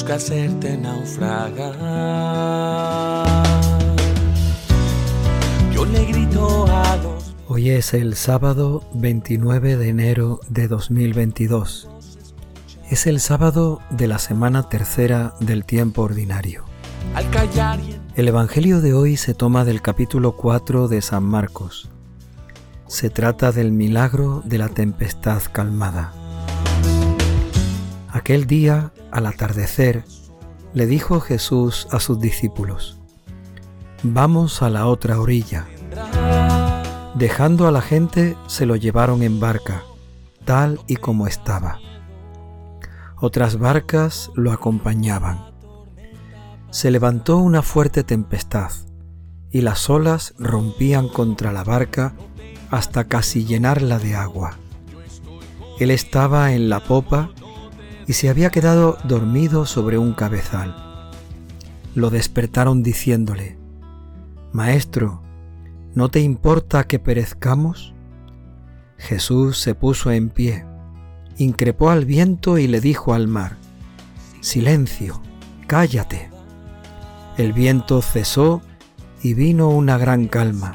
Busca hacerte naufragar. Yo le grito a los... Hoy es el sábado 29 de enero de 2022. Es el sábado de la semana tercera del tiempo ordinario. El Evangelio de hoy se toma del capítulo 4 de San Marcos. Se trata del milagro de la tempestad calmada. Aquel día, al atardecer, le dijo Jesús a sus discípulos, Vamos a la otra orilla. Dejando a la gente, se lo llevaron en barca, tal y como estaba. Otras barcas lo acompañaban. Se levantó una fuerte tempestad, y las olas rompían contra la barca hasta casi llenarla de agua. Él estaba en la popa y se había quedado dormido sobre un cabezal. Lo despertaron diciéndole, Maestro, ¿no te importa que perezcamos? Jesús se puso en pie, increpó al viento y le dijo al mar, Silencio, cállate. El viento cesó y vino una gran calma.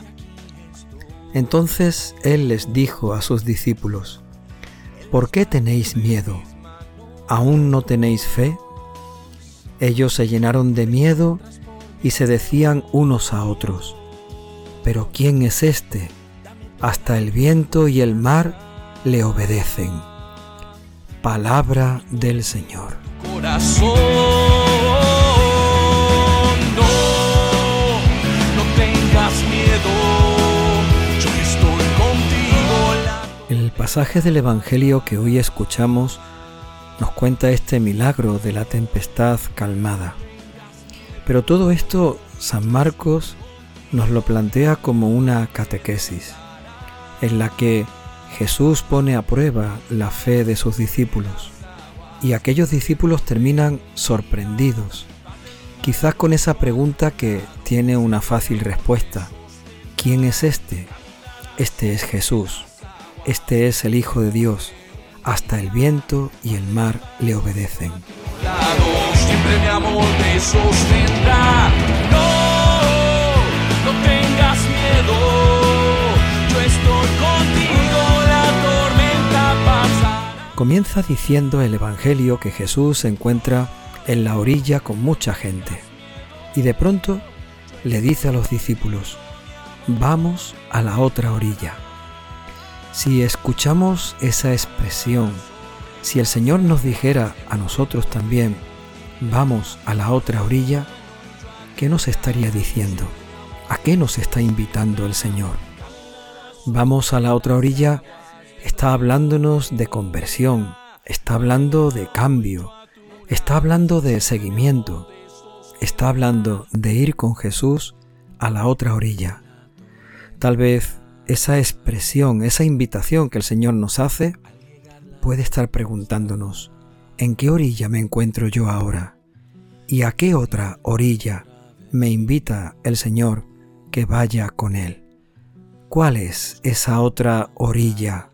Entonces él les dijo a sus discípulos, ¿por qué tenéis miedo? ¿Aún no tenéis fe? Ellos se llenaron de miedo y se decían unos a otros, ¿pero quién es este? Hasta el viento y el mar le obedecen. Palabra del Señor. corazón. No, no tengas miedo. Yo estoy contigo. El pasaje del Evangelio que hoy escuchamos nos cuenta este milagro de la tempestad calmada. Pero todo esto San Marcos nos lo plantea como una catequesis, en la que Jesús pone a prueba la fe de sus discípulos y aquellos discípulos terminan sorprendidos, quizás con esa pregunta que tiene una fácil respuesta. ¿Quién es este? Este es Jesús. Este es el Hijo de Dios. Hasta el viento y el mar le obedecen. lado, siempre mi amor te sostendrá. No, no tengas miedo. Yo estoy contigo, la tormenta pasará. Comienza diciendo el Evangelio que Jesús se encuentra en la orilla con mucha gente y de pronto le dice a los discípulos, vamos a la otra orilla. Si escuchamos esa expresión, si el Señor nos dijera a nosotros también, vamos a la otra orilla, ¿qué nos estaría diciendo? ¿A qué nos está invitando el Señor? Vamos a la otra orilla está hablándonos de conversión, está hablando de cambio, está hablando de seguimiento, está hablando de ir con Jesús a la otra orilla. Tal vez esa expresión, esa invitación que el Señor nos hace, puede estar preguntándonos, ¿en qué orilla me encuentro yo ahora? ¿Y a qué otra orilla me invita el Señor que vaya con Él? ¿Cuál es esa otra orilla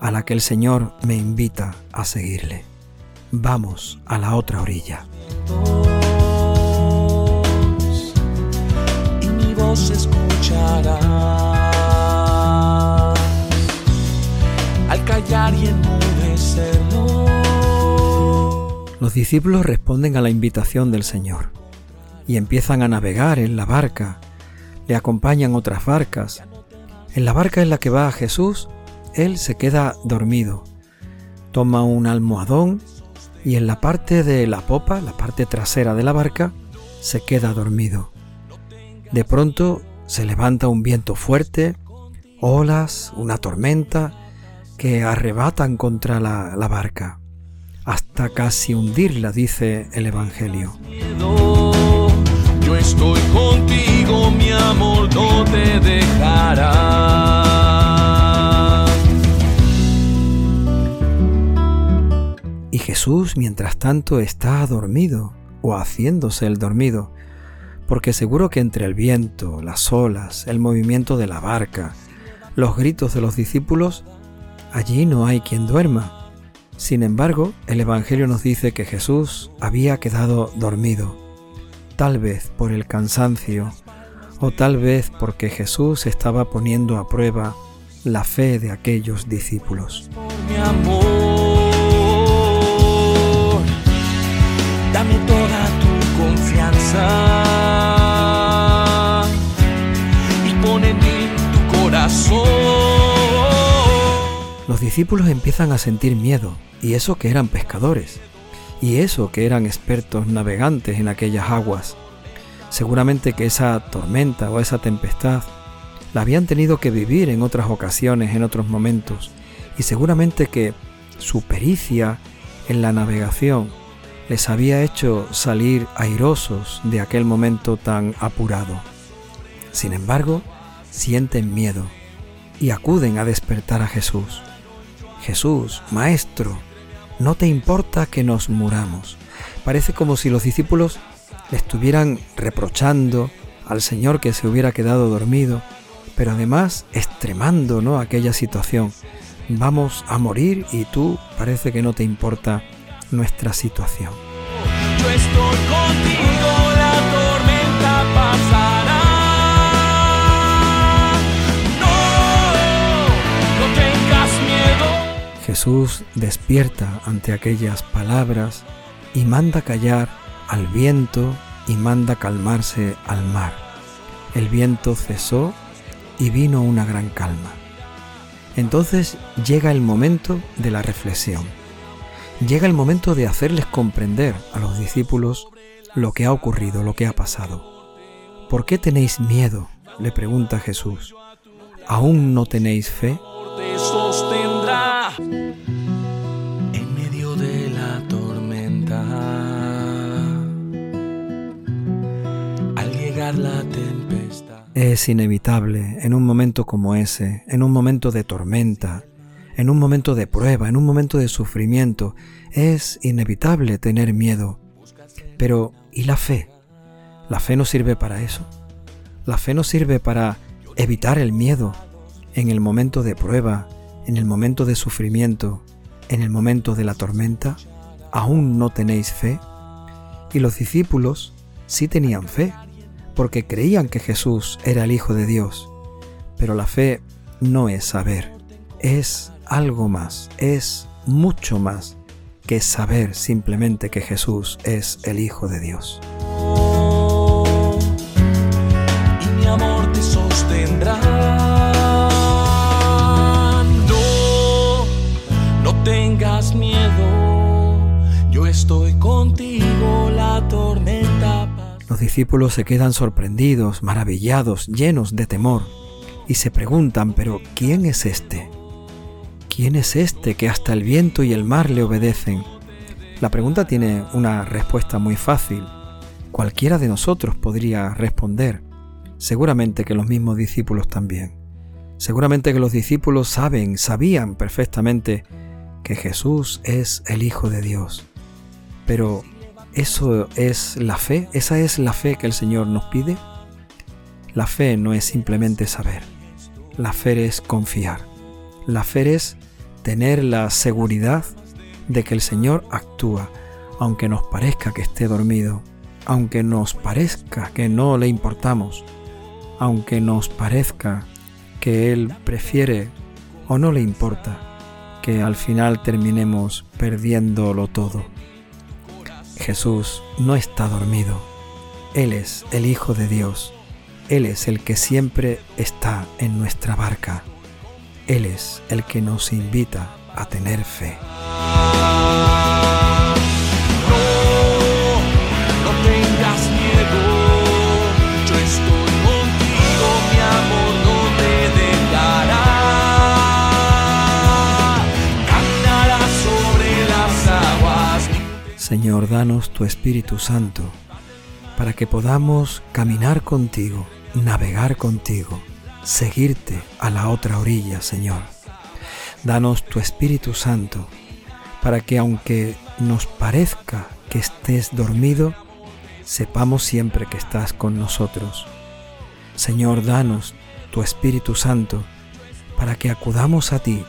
a la que el Señor me invita a seguirle? Vamos a la otra orilla. Los discípulos responden a la invitación del Señor y empiezan a navegar en la barca. Le acompañan otras barcas. En la barca en la que va Jesús, Él se queda dormido. Toma un almohadón y en la parte de la popa, la parte trasera de la barca, se queda dormido. De pronto se levanta un viento fuerte, olas, una tormenta que arrebatan contra la, la barca, hasta casi hundirla, dice el Evangelio. Yo estoy contigo, mi amor no te dejará. Y Jesús, mientras tanto, está dormido o haciéndose el dormido, porque seguro que entre el viento, las olas, el movimiento de la barca, los gritos de los discípulos, Allí no hay quien duerma. Sin embargo, el Evangelio nos dice que Jesús había quedado dormido, tal vez por el cansancio o tal vez porque Jesús estaba poniendo a prueba la fe de aquellos discípulos. mi amor, dame toda tu confianza y pon en mí tu corazón. Los discípulos empiezan a sentir miedo, y eso que eran pescadores, y eso que eran expertos navegantes en aquellas aguas. Seguramente que esa tormenta o esa tempestad la habían tenido que vivir en otras ocasiones, en otros momentos, y seguramente que su pericia en la navegación les había hecho salir airosos de aquel momento tan apurado. Sin embargo, sienten miedo y acuden a despertar a Jesús. Jesús, Maestro, ¿no te importa que nos muramos? Parece como si los discípulos le estuvieran reprochando al Señor que se hubiera quedado dormido, pero además extremando ¿no? aquella situación. Vamos a morir y tú parece que no te importa nuestra situación. Jesús despierta ante aquellas palabras y manda callar al viento y manda calmarse al mar. El viento cesó y vino una gran calma. Entonces llega el momento de la reflexión. Llega el momento de hacerles comprender a los discípulos lo que ha ocurrido, lo que ha pasado. ¿Por qué tenéis miedo? le pregunta Jesús. ¿Aún no tenéis fe? Es inevitable en un momento como ese, en un momento de tormenta, en un momento de prueba, en un momento de sufrimiento, es inevitable tener miedo. Pero, ¿y la fe? ¿La fe no sirve para eso? ¿La fe no sirve para evitar el miedo en el momento de prueba, en el momento de sufrimiento, en el momento de la tormenta? ¿Aún no tenéis fe? Y los discípulos sí tenían fe, porque creían que Jesús era el Hijo de Dios. Pero la fe no es saber, es algo más, es mucho más que saber simplemente que Jesús es el Hijo de Dios. Discípulos se quedan sorprendidos, maravillados, llenos de temor, y se preguntan, pero ¿quién es este? ¿Quién es este que hasta el viento y el mar le obedecen? La pregunta tiene una respuesta muy fácil. Cualquiera de nosotros podría responder. Seguramente que los mismos discípulos también. Seguramente que los discípulos saben, sabían perfectamente que Jesús es el Hijo de Dios. Pero ¿eso es la fe? ¿Esa es la fe que el Señor nos pide? La fe no es simplemente saber. La fe es confiar. La fe es tener la seguridad de que el Señor actúa, aunque nos parezca que esté dormido, aunque nos parezca que no le importamos, aunque nos parezca que Él prefiere o no le importa que al final terminemos perdiéndolo todo. Jesús no está dormido. Él es el Hijo de Dios. Él es el que siempre está en nuestra barca. Él es el que nos invita a tener fe. Danos tu Espíritu Santo para que podamos caminar contigo, navegar contigo, seguirte a la otra orilla, Señor. Danos tu Espíritu Santo para que aunque nos parezca que estés dormido, sepamos siempre que estás con nosotros. Señor, danos tu Espíritu Santo para que acudamos a ti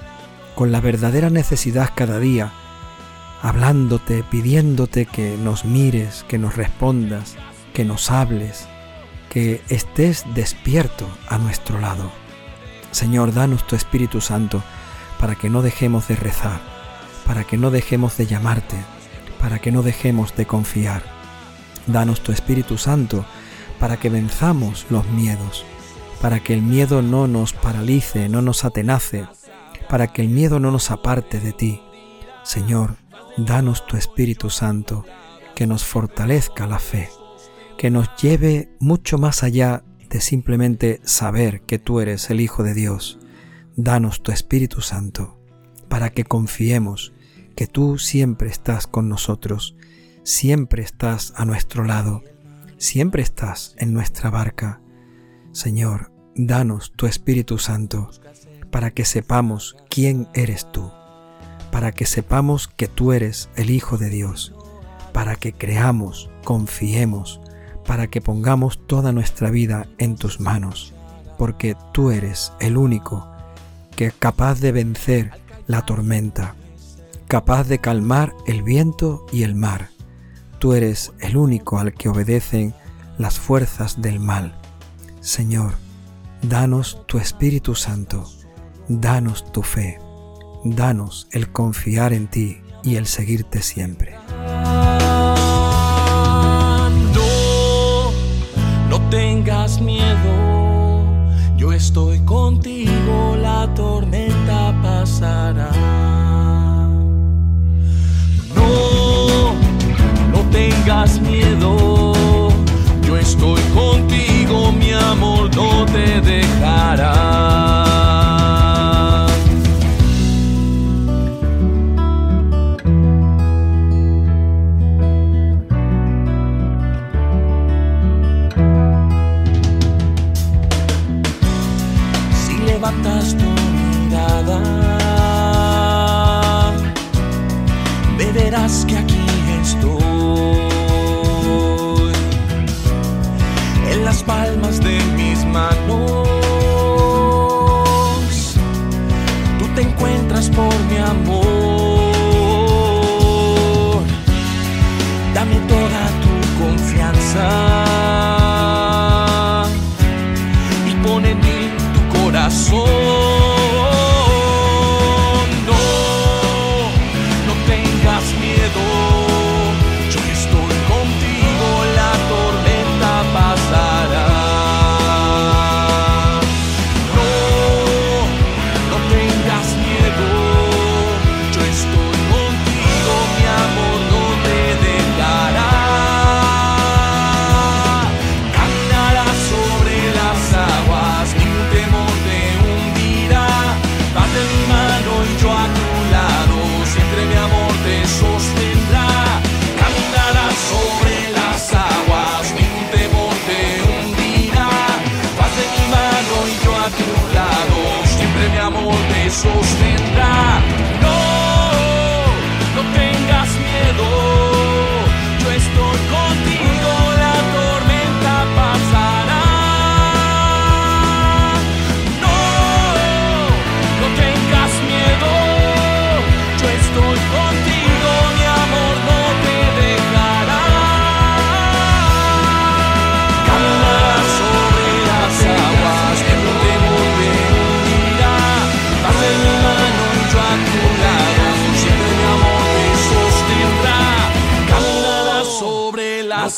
con la verdadera necesidad cada día, hablándote, pidiéndote que nos mires, que nos respondas, que nos hables, que estés despierto a nuestro lado. Señor, danos tu Espíritu Santo para que no dejemos de rezar, para que no dejemos de llamarte, para que no dejemos de confiar. Danos tu Espíritu Santo para que venzamos los miedos, para que el miedo no nos paralice, no nos atenace, para que el miedo no nos aparte de ti. Señor, danos tu Espíritu Santo, que nos fortalezca la fe, que nos lleve mucho más allá de simplemente saber que tú eres el Hijo de Dios. Danos tu Espíritu Santo, para que confiemos que tú siempre estás con nosotros, siempre estás a nuestro lado, siempre estás en nuestra barca. Señor, danos tu Espíritu Santo para que sepamos quién eres tú, para que sepamos que tú eres el Hijo de Dios, para que creamos, confiemos, para que pongamos toda nuestra vida en tus manos, porque tú eres el único que es capaz de vencer la tormenta, capaz de calmar el viento y el mar. Tú eres el único al que obedecen las fuerzas del mal. Señor, Danos tu Espíritu Santo, danos tu fe, danos el confiar en ti y el seguirte siempre. No, no tengas miedo, yo estoy contigo, la tormenta pasará. No, no tengas miedo, yo estoy contigo, mi amor no te dejará. dashboard.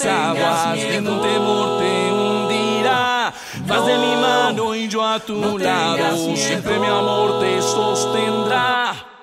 Las aguas, ningún temor te hundirá. Vas de mi mano y yo a tu lado, siempre mi amor te sostendrá.